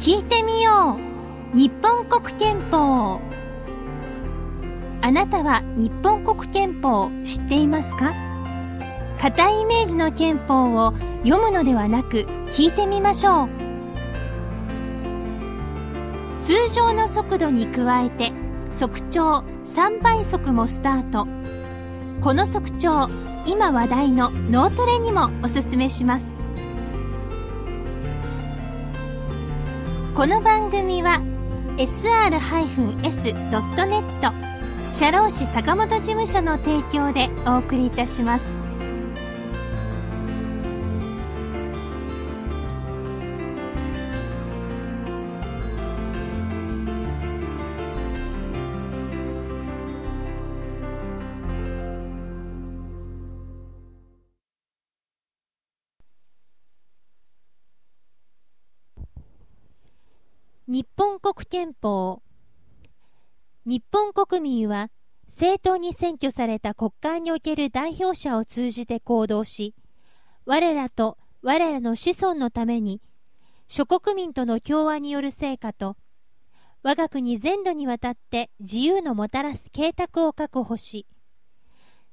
聞いてみよう。日本国憲法。あなたは日本国憲法を知っていますか？固いイメージの憲法を読むのではなく聞いてみましょう。通常の速度に加えて速調3倍速もスタート。この速調今話題の脳トレにもおすすめします。この番組は sr-s.net 社労士坂本事務所の提供でお送りいたします。日本国憲法。日本国民は正当に選挙された国会における代表者を通じて行動し我らと我らの子孫のために諸国民との共和による成果と我が国全土にわたって自由のもたらす計画を確保し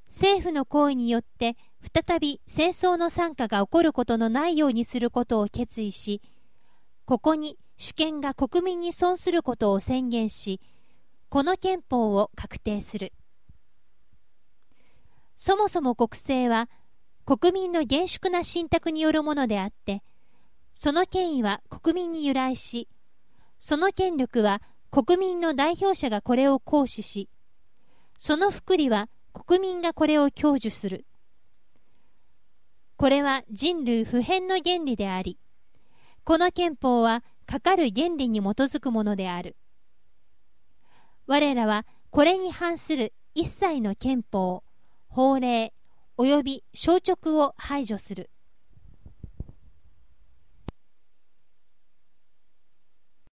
政府の行為によって再び戦争の惨禍が起こることのないようにすることを決意しここに主権が国民に損することを宣言しこの憲法を確定する。そもそも国政は国民の厳粛な信託によるものであってその権威は国民に由来しその権力は国民の代表者がこれを行使しその福利は国民がこれを享受する。これは人類普遍の原理でありこの憲法はかかる原理に基づくものである。我らはこれに反する一切の憲法、法令及び消直を排除する。